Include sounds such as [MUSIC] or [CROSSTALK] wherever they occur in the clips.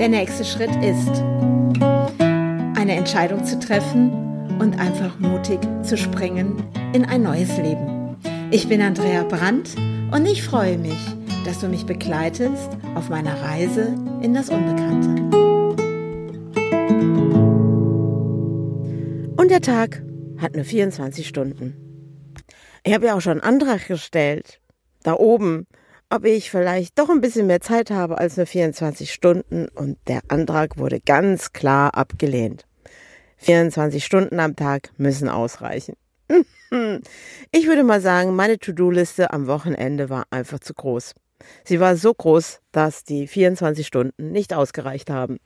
Der nächste Schritt ist, eine Entscheidung zu treffen und einfach mutig zu springen in ein neues Leben. Ich bin Andrea Brandt und ich freue mich, dass du mich begleitest auf meiner Reise in das Unbekannte. Und der Tag hat nur 24 Stunden. Ich habe ja auch schon einen Antrag gestellt, da oben, ob ich vielleicht doch ein bisschen mehr Zeit habe als nur 24 Stunden und der Antrag wurde ganz klar abgelehnt. 24 Stunden am Tag müssen ausreichen. [LAUGHS] Ich würde mal sagen, meine To-Do-Liste am Wochenende war einfach zu groß. Sie war so groß, dass die 24 Stunden nicht ausgereicht haben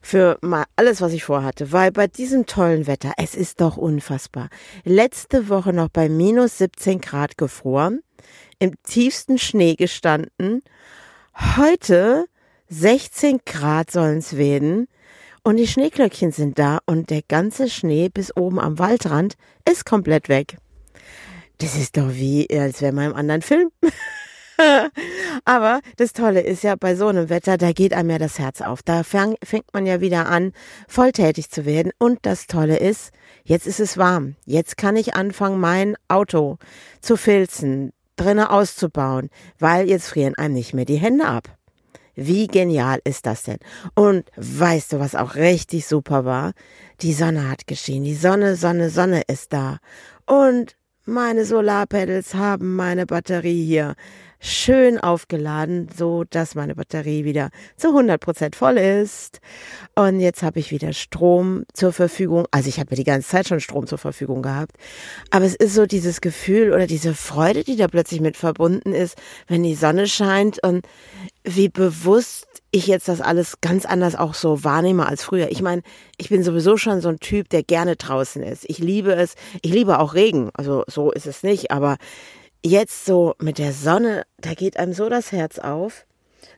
für mal alles, was ich vorhatte, weil bei diesem tollen Wetter, es ist doch unfassbar. Letzte Woche noch bei minus 17 Grad gefroren, im tiefsten Schnee gestanden. Heute 16 Grad sollen es werden und die Schneeglöckchen sind da und der ganze Schnee bis oben am Waldrand ist komplett weg. Das ist doch wie, als wäre man im anderen Film. [LAUGHS] Aber das Tolle ist ja, bei so einem Wetter, da geht einem ja das Herz auf. Da fang, fängt man ja wieder an, volltätig zu werden. Und das Tolle ist, jetzt ist es warm. Jetzt kann ich anfangen, mein Auto zu filzen, drinnen auszubauen, weil jetzt frieren einem nicht mehr die Hände ab. Wie genial ist das denn? Und weißt du, was auch richtig super war? Die Sonne hat geschienen. Die Sonne, Sonne, Sonne ist da. Und meine Solarpedals haben meine Batterie hier schön aufgeladen, so dass meine Batterie wieder zu 100 Prozent voll ist. Und jetzt habe ich wieder Strom zur Verfügung. Also ich habe ja die ganze Zeit schon Strom zur Verfügung gehabt. Aber es ist so dieses Gefühl oder diese Freude, die da plötzlich mit verbunden ist, wenn die Sonne scheint und wie bewusst ich jetzt das alles ganz anders auch so wahrnehme als früher. Ich meine, ich bin sowieso schon so ein Typ, der gerne draußen ist. Ich liebe es. Ich liebe auch Regen. Also so ist es nicht. Aber jetzt so mit der Sonne, da geht einem so das Herz auf.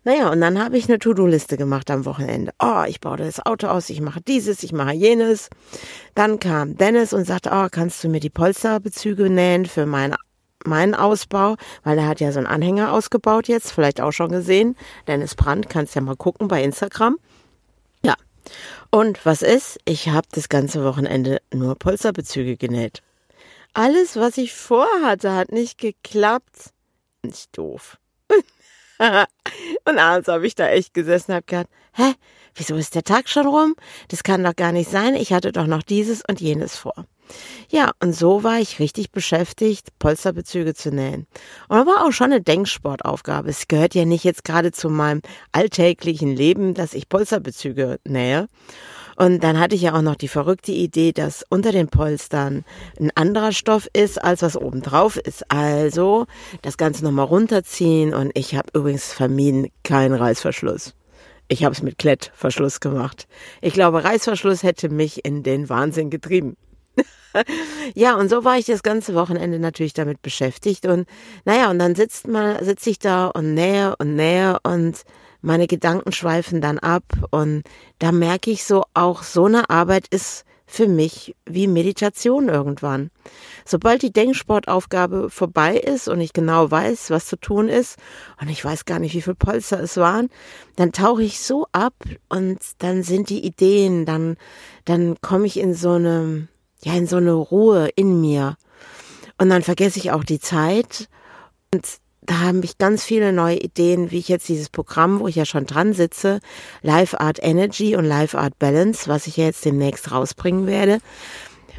Naja, und dann habe ich eine To-Do-Liste gemacht am Wochenende. Oh, ich baue das Auto aus, ich mache dieses, ich mache jenes. Dann kam Dennis und sagte, oh, kannst du mir die Polsterbezüge nähen für meine meinen Ausbau, weil er hat ja so einen Anhänger ausgebaut jetzt, vielleicht auch schon gesehen. Dennis Brandt, kannst ja mal gucken bei Instagram. Ja. Und was ist? Ich habe das ganze Wochenende nur Polsterbezüge genäht. Alles, was ich vorhatte, hat nicht geklappt. Nicht doof. [LAUGHS] und abends habe ich da echt gesessen und habe gedacht, hä, wieso ist der Tag schon rum? Das kann doch gar nicht sein. Ich hatte doch noch dieses und jenes vor. Ja, und so war ich richtig beschäftigt, Polsterbezüge zu nähen. Und war auch schon eine Denksportaufgabe. Es gehört ja nicht jetzt gerade zu meinem alltäglichen Leben, dass ich Polsterbezüge nähe. Und dann hatte ich ja auch noch die verrückte Idee, dass unter den Polstern ein anderer Stoff ist, als was oben drauf ist. Also das Ganze nochmal runterziehen und ich habe übrigens vermieden keinen Reißverschluss. Ich habe es mit Klettverschluss gemacht. Ich glaube, Reißverschluss hätte mich in den Wahnsinn getrieben. [LAUGHS] ja, und so war ich das ganze Wochenende natürlich damit beschäftigt. Und naja, und dann sitzt man, sitze ich da und nähe und nähe und meine Gedanken schweifen dann ab. Und da merke ich so, auch so eine Arbeit ist für mich wie Meditation irgendwann. Sobald die Denksportaufgabe vorbei ist und ich genau weiß, was zu tun ist, und ich weiß gar nicht, wie viel Polster es waren, dann tauche ich so ab und dann sind die Ideen, dann, dann komme ich in so eine, ja, in so eine Ruhe in mir. Und dann vergesse ich auch die Zeit. Und da haben ich ganz viele neue Ideen, wie ich jetzt dieses Programm, wo ich ja schon dran sitze, Live Art Energy und Live Art Balance, was ich ja jetzt demnächst rausbringen werde,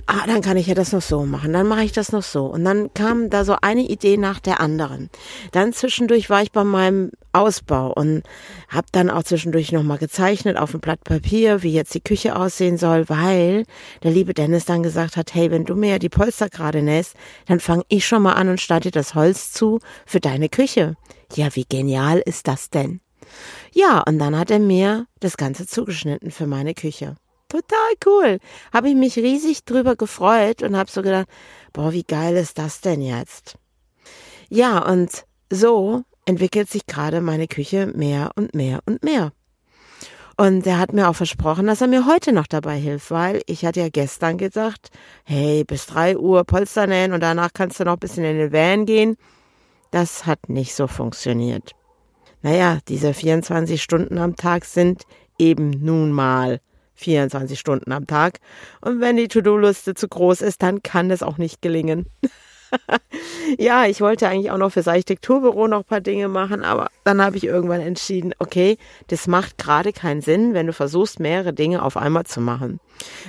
ah, dann kann ich ja das noch so machen, dann mache ich das noch so. Und dann kam da so eine Idee nach der anderen. Dann zwischendurch war ich bei meinem Ausbau und habe dann auch zwischendurch nochmal gezeichnet auf ein Blatt Papier, wie jetzt die Küche aussehen soll, weil der liebe Dennis dann gesagt hat, hey, wenn du mir ja die Polster gerade nähst, dann fange ich schon mal an und starte das Holz zu für deine Küche. Ja, wie genial ist das denn? Ja, und dann hat er mir das Ganze zugeschnitten für meine Küche total cool. Habe ich mich riesig drüber gefreut und habe so gedacht, boah, wie geil ist das denn jetzt? Ja, und so entwickelt sich gerade meine Küche mehr und mehr und mehr. Und er hat mir auch versprochen, dass er mir heute noch dabei hilft, weil ich hatte ja gestern gesagt, hey, bis drei Uhr Polster nähen und danach kannst du noch ein bisschen in den Van gehen. Das hat nicht so funktioniert. Naja, diese 24 Stunden am Tag sind eben nun mal 24 Stunden am Tag. Und wenn die To-Do-Liste zu groß ist, dann kann es auch nicht gelingen. [LAUGHS] ja, ich wollte eigentlich auch noch fürs Architekturbüro noch ein paar Dinge machen, aber dann habe ich irgendwann entschieden, okay, das macht gerade keinen Sinn, wenn du versuchst, mehrere Dinge auf einmal zu machen.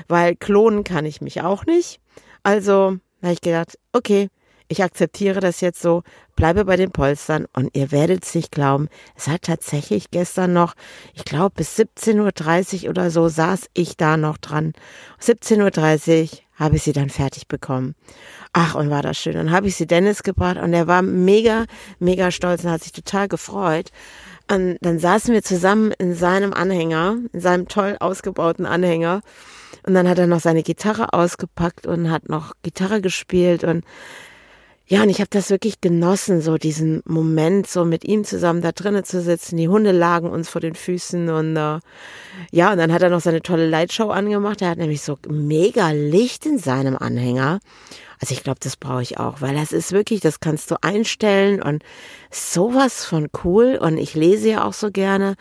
Weil klonen kann ich mich auch nicht. Also habe ich gedacht, okay, ich akzeptiere das jetzt so, bleibe bei den Polstern und ihr werdet es nicht glauben. Es hat tatsächlich gestern noch, ich glaube bis 17.30 Uhr oder so saß ich da noch dran. 17.30 Uhr habe ich sie dann fertig bekommen. Ach, und war das schön. Dann habe ich sie Dennis gebracht und er war mega, mega stolz und hat sich total gefreut. Und dann saßen wir zusammen in seinem Anhänger, in seinem toll ausgebauten Anhänger. Und dann hat er noch seine Gitarre ausgepackt und hat noch Gitarre gespielt und ja, und ich habe das wirklich genossen, so diesen Moment, so mit ihm zusammen da drinnen zu sitzen. Die Hunde lagen uns vor den Füßen und äh, ja, und dann hat er noch seine tolle Lightshow angemacht. Er hat nämlich so mega Licht in seinem Anhänger. Also ich glaube, das brauche ich auch, weil das ist wirklich, das kannst du einstellen und sowas von cool. Und ich lese ja auch so gerne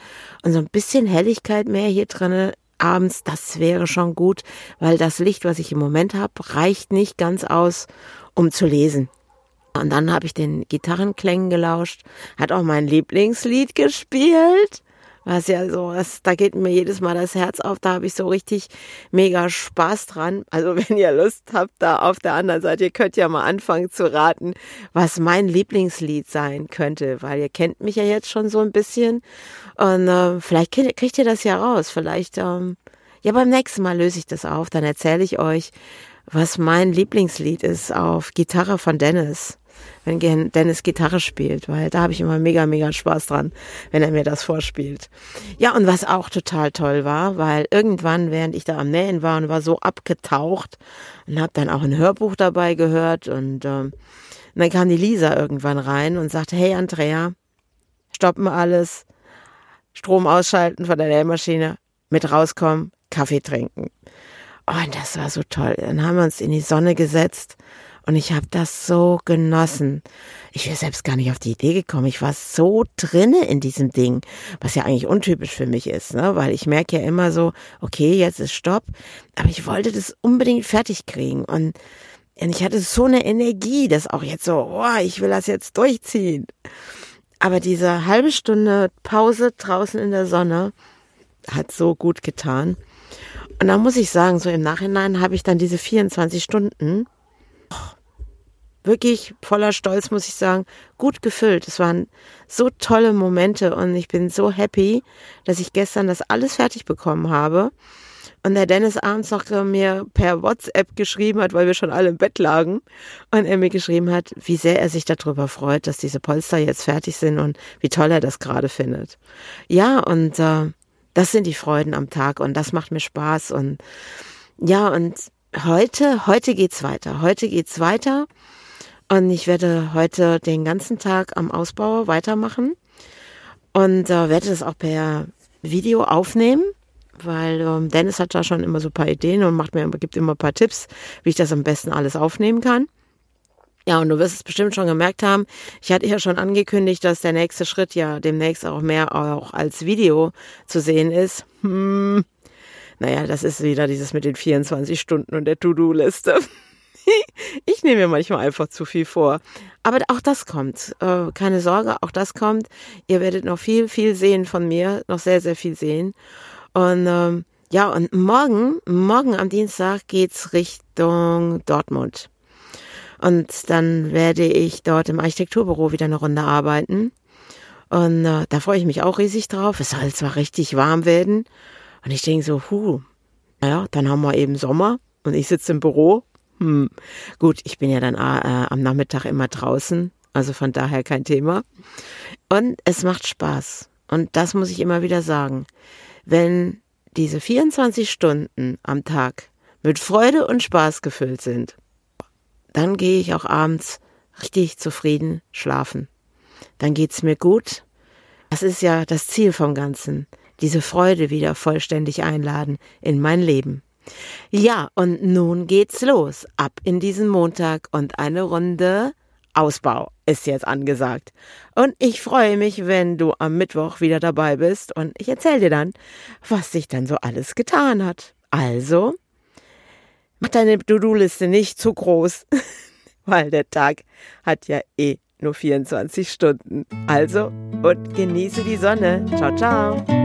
und so ein bisschen Helligkeit mehr hier drinnen abends, das wäre schon gut, weil das Licht, was ich im Moment habe, reicht nicht ganz aus, um zu lesen. Und dann habe ich den Gitarrenklängen gelauscht, hat auch mein Lieblingslied gespielt. Was ja so, was, da geht mir jedes Mal das Herz auf, da habe ich so richtig mega Spaß dran. Also [LAUGHS] wenn ihr Lust habt, da auf der anderen Seite, ihr könnt ja mal anfangen zu raten, was mein Lieblingslied sein könnte, weil ihr kennt mich ja jetzt schon so ein bisschen. Und äh, vielleicht kriegt ihr das ja raus. Vielleicht, ähm, ja, beim nächsten Mal löse ich das auf, dann erzähle ich euch, was mein Lieblingslied ist auf Gitarre von Dennis wenn Dennis Gitarre spielt, weil da habe ich immer mega, mega Spaß dran, wenn er mir das vorspielt. Ja, und was auch total toll war, weil irgendwann, während ich da am Nähen war und war so abgetaucht und habe dann auch ein Hörbuch dabei gehört und, ähm, und dann kam die Lisa irgendwann rein und sagte, hey Andrea, stoppen alles, Strom ausschalten von der Nähmaschine, mit rauskommen, Kaffee trinken. Oh, und das war so toll. Dann haben wir uns in die Sonne gesetzt und ich habe das so genossen. Ich wäre selbst gar nicht auf die Idee gekommen. Ich war so drinne in diesem Ding, was ja eigentlich untypisch für mich ist, ne? weil ich merke ja immer so, okay, jetzt ist Stopp. Aber ich wollte das unbedingt fertig kriegen. Und, und ich hatte so eine Energie, dass auch jetzt so, oh, ich will das jetzt durchziehen. Aber diese halbe Stunde Pause draußen in der Sonne hat so gut getan. Und da muss ich sagen, so im Nachhinein habe ich dann diese 24 Stunden wirklich voller Stolz, muss ich sagen, gut gefüllt. Es waren so tolle Momente und ich bin so happy, dass ich gestern das alles fertig bekommen habe. Und der Dennis abends noch mir per WhatsApp geschrieben hat, weil wir schon alle im Bett lagen. Und er mir geschrieben hat, wie sehr er sich darüber freut, dass diese Polster jetzt fertig sind und wie toll er das gerade findet. Ja, und äh, das sind die Freuden am Tag und das macht mir Spaß. Und ja, und heute, heute geht's weiter. Heute geht's weiter. Und ich werde heute den ganzen Tag am Ausbau weitermachen und äh, werde das auch per Video aufnehmen, weil ähm, Dennis hat da schon immer so ein paar Ideen und macht mir, gibt immer ein paar Tipps, wie ich das am besten alles aufnehmen kann. Ja, und du wirst es bestimmt schon gemerkt haben. Ich hatte ja schon angekündigt, dass der nächste Schritt ja demnächst auch mehr auch als Video zu sehen ist. Hm. Naja, das ist wieder dieses mit den 24 Stunden und der To-Do-Liste. [LAUGHS] ich nehme mir manchmal einfach zu viel vor. Aber auch das kommt. Äh, keine Sorge, auch das kommt. Ihr werdet noch viel, viel sehen von mir, noch sehr, sehr viel sehen. Und ähm, ja, und morgen, morgen am Dienstag geht's Richtung Dortmund. Und dann werde ich dort im Architekturbüro wieder eine Runde arbeiten. Und äh, da freue ich mich auch riesig drauf. Es soll zwar richtig warm werden. Und ich denke so, huh, naja, dann haben wir eben Sommer und ich sitze im Büro hm. Gut, ich bin ja dann äh, am Nachmittag immer draußen, also von daher kein Thema. Und es macht Spaß. Und das muss ich immer wieder sagen. Wenn diese 24 Stunden am Tag mit Freude und Spaß gefüllt sind, dann gehe ich auch abends richtig zufrieden schlafen. Dann geht's mir gut. Das ist ja das Ziel vom Ganzen. Diese Freude wieder vollständig einladen in mein Leben. Ja, und nun geht's los. Ab in diesen Montag und eine Runde Ausbau ist jetzt angesagt. Und ich freue mich, wenn du am Mittwoch wieder dabei bist und ich erzähle dir dann, was sich dann so alles getan hat. Also, mach deine To-Do-Liste nicht zu groß, [LAUGHS] weil der Tag hat ja eh nur 24 Stunden. Also, und genieße die Sonne. Ciao, ciao.